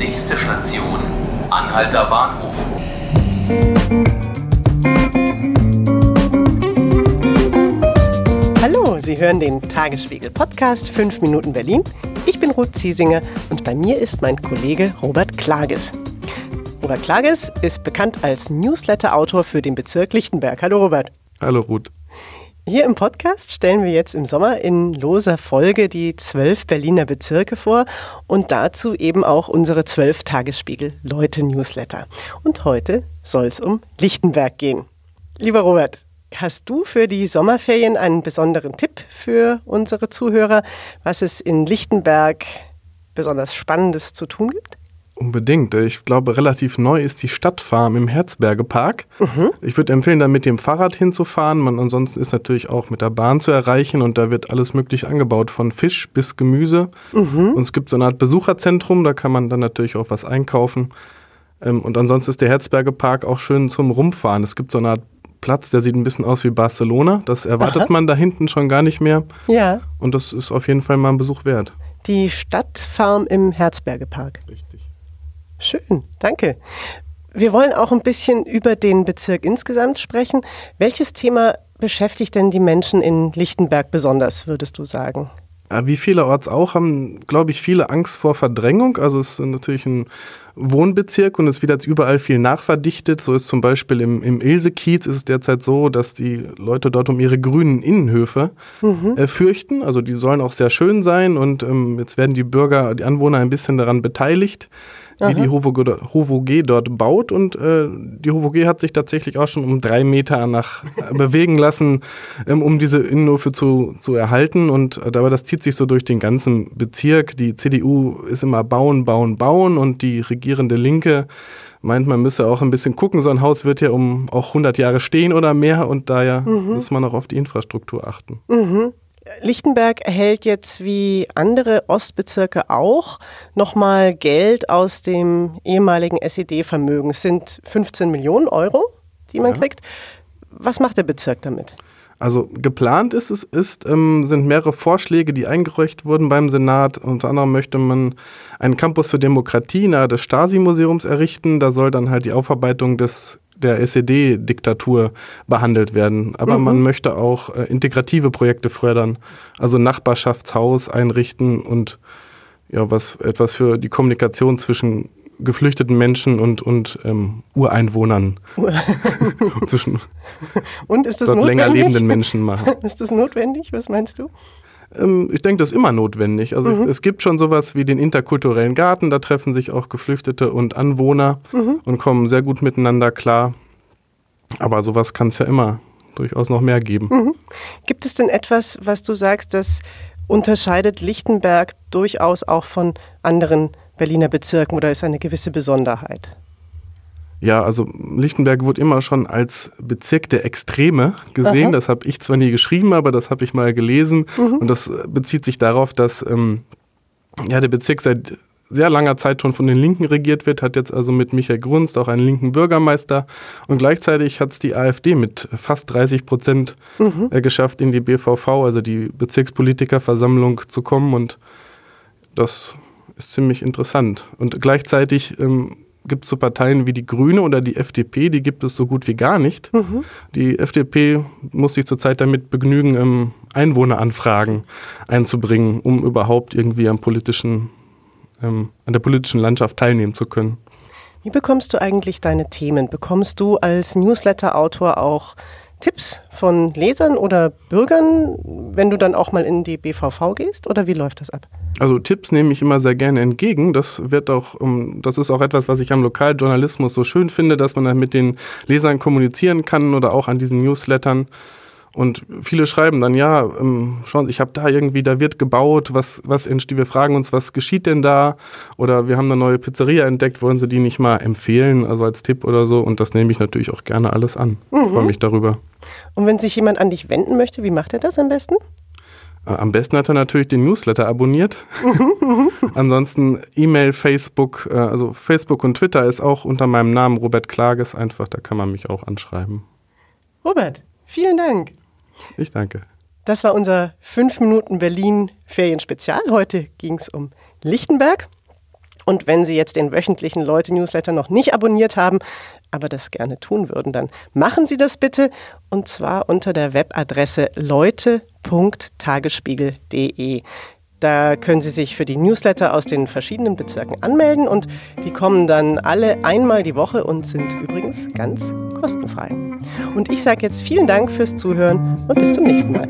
Nächste Station, Anhalter Bahnhof. Hallo, Sie hören den Tagesspiegel Podcast 5 Minuten Berlin. Ich bin Ruth Ziesinger und bei mir ist mein Kollege Robert Klages. Robert Klages ist bekannt als Newsletter-Autor für den Bezirk Lichtenberg. Hallo Robert. Hallo Ruth. Hier im Podcast stellen wir jetzt im Sommer in loser Folge die zwölf Berliner Bezirke vor und dazu eben auch unsere zwölf Tagesspiegel-Leute-Newsletter. Und heute soll es um Lichtenberg gehen. Lieber Robert, hast du für die Sommerferien einen besonderen Tipp für unsere Zuhörer, was es in Lichtenberg besonders Spannendes zu tun gibt? Unbedingt. Ich glaube, relativ neu ist die Stadtfarm im Herzbergepark. Mhm. Ich würde empfehlen, da mit dem Fahrrad hinzufahren. Man ansonsten ist natürlich auch mit der Bahn zu erreichen und da wird alles Mögliche angebaut, von Fisch bis Gemüse. Mhm. Und es gibt so eine Art Besucherzentrum, da kann man dann natürlich auch was einkaufen. Ähm, und ansonsten ist der Herzbergepark auch schön zum Rumfahren. Es gibt so eine Art Platz, der sieht ein bisschen aus wie Barcelona. Das erwartet Aha. man da hinten schon gar nicht mehr. Ja. Und das ist auf jeden Fall mal ein Besuch wert. Die Stadtfarm im Herzbergepark. Richtig. Schön, danke. Wir wollen auch ein bisschen über den Bezirk insgesamt sprechen. Welches Thema beschäftigt denn die Menschen in Lichtenberg besonders, würdest du sagen? Wie vielerorts auch haben, glaube ich, viele Angst vor Verdrängung. Also es ist natürlich ein Wohnbezirk und es wird jetzt überall viel nachverdichtet. So ist zum Beispiel im, im Ilse-Kiez ist es derzeit so, dass die Leute dort um ihre grünen Innenhöfe mhm. äh, fürchten. Also die sollen auch sehr schön sein und ähm, jetzt werden die Bürger, die Anwohner ein bisschen daran beteiligt wie die HOVG dort baut. Und äh, die HOVG hat sich tatsächlich auch schon um drei Meter nach äh, bewegen lassen, ähm, um diese Innenhöfe zu, zu erhalten. Und äh, aber das zieht sich so durch den ganzen Bezirk. Die CDU ist immer bauen, bauen, bauen und die regierende Linke meint, man müsse auch ein bisschen gucken. So ein Haus wird ja um auch 100 Jahre stehen oder mehr und daher mhm. muss man auch auf die Infrastruktur achten. Mhm. Lichtenberg erhält jetzt wie andere Ostbezirke auch nochmal Geld aus dem ehemaligen SED-Vermögen. Es sind 15 Millionen Euro, die man ja. kriegt. Was macht der Bezirk damit? Also geplant ist es, ist, ähm, sind mehrere Vorschläge, die eingereicht wurden beim Senat. Unter anderem möchte man einen Campus für Demokratie nahe des Stasi-Museums errichten. Da soll dann halt die Aufarbeitung des der SED-Diktatur behandelt werden. Aber mhm. man möchte auch äh, integrative Projekte fördern, also Nachbarschaftshaus einrichten und ja, was etwas für die Kommunikation zwischen geflüchteten Menschen und, und ähm, Ureinwohnern. zwischen und ist das dort notwendig? länger lebenden Menschen machen. Ist das notwendig? Was meinst du? Ähm, ich denke, das ist immer notwendig. Also mhm. es gibt schon sowas wie den interkulturellen Garten, da treffen sich auch Geflüchtete und Anwohner mhm. und kommen sehr gut miteinander klar. Aber sowas kann es ja immer durchaus noch mehr geben. Mhm. Gibt es denn etwas, was du sagst, das unterscheidet Lichtenberg durchaus auch von anderen Berliner Bezirken oder ist eine gewisse Besonderheit? Ja, also Lichtenberg wurde immer schon als Bezirk der Extreme gesehen. Aha. Das habe ich zwar nie geschrieben, aber das habe ich mal gelesen. Mhm. Und das bezieht sich darauf, dass ähm, ja, der Bezirk seit sehr langer Zeit schon von den Linken regiert wird, hat jetzt also mit Michael Grunst auch einen linken Bürgermeister und gleichzeitig hat es die AfD mit fast 30 Prozent mhm. Äh, geschafft, in die BVV, also die Bezirkspolitikerversammlung, zu kommen und das ist ziemlich interessant. Und gleichzeitig ähm, gibt es so Parteien wie die Grüne oder die FDP, die gibt es so gut wie gar nicht. Mhm. Die FDP muss sich zurzeit damit begnügen, ähm, Einwohneranfragen einzubringen, um überhaupt irgendwie am politischen, ähm, an der politischen Landschaft teilnehmen zu können. Wie bekommst du eigentlich deine Themen? Bekommst du als Newsletter-Autor auch Tipps von Lesern oder Bürgern, wenn du dann auch mal in die BVV gehst? Oder wie läuft das ab? Also Tipps nehme ich immer sehr gerne entgegen. Das wird auch, das ist auch etwas, was ich am Lokaljournalismus so schön finde, dass man dann mit den Lesern kommunizieren kann oder auch an diesen Newslettern. Und viele schreiben dann, ja, ähm, schauen Sie, ich habe da irgendwie, da wird gebaut, was, was entsteht, wir fragen uns, was geschieht denn da? Oder wir haben eine neue Pizzeria entdeckt, wollen Sie die nicht mal empfehlen, also als Tipp oder so? Und das nehme ich natürlich auch gerne alles an. Mhm. Ich freue mich darüber. Und wenn sich jemand an dich wenden möchte, wie macht er das am besten? Äh, am besten hat er natürlich den Newsletter abonniert. Ansonsten E-Mail, Facebook, äh, also Facebook und Twitter ist auch unter meinem Namen Robert Klages einfach, da kann man mich auch anschreiben. Robert, vielen Dank. Ich danke. Das war unser 5 Minuten Berlin Ferienspezial. Heute ging es um Lichtenberg. Und wenn Sie jetzt den wöchentlichen Leute-Newsletter noch nicht abonniert haben, aber das gerne tun würden, dann machen Sie das bitte und zwar unter der Webadresse leute.tagesspiegel.de. Da können Sie sich für die Newsletter aus den verschiedenen Bezirken anmelden und die kommen dann alle einmal die Woche und sind übrigens ganz kostenfrei. Und ich sage jetzt vielen Dank fürs Zuhören und bis zum nächsten Mal.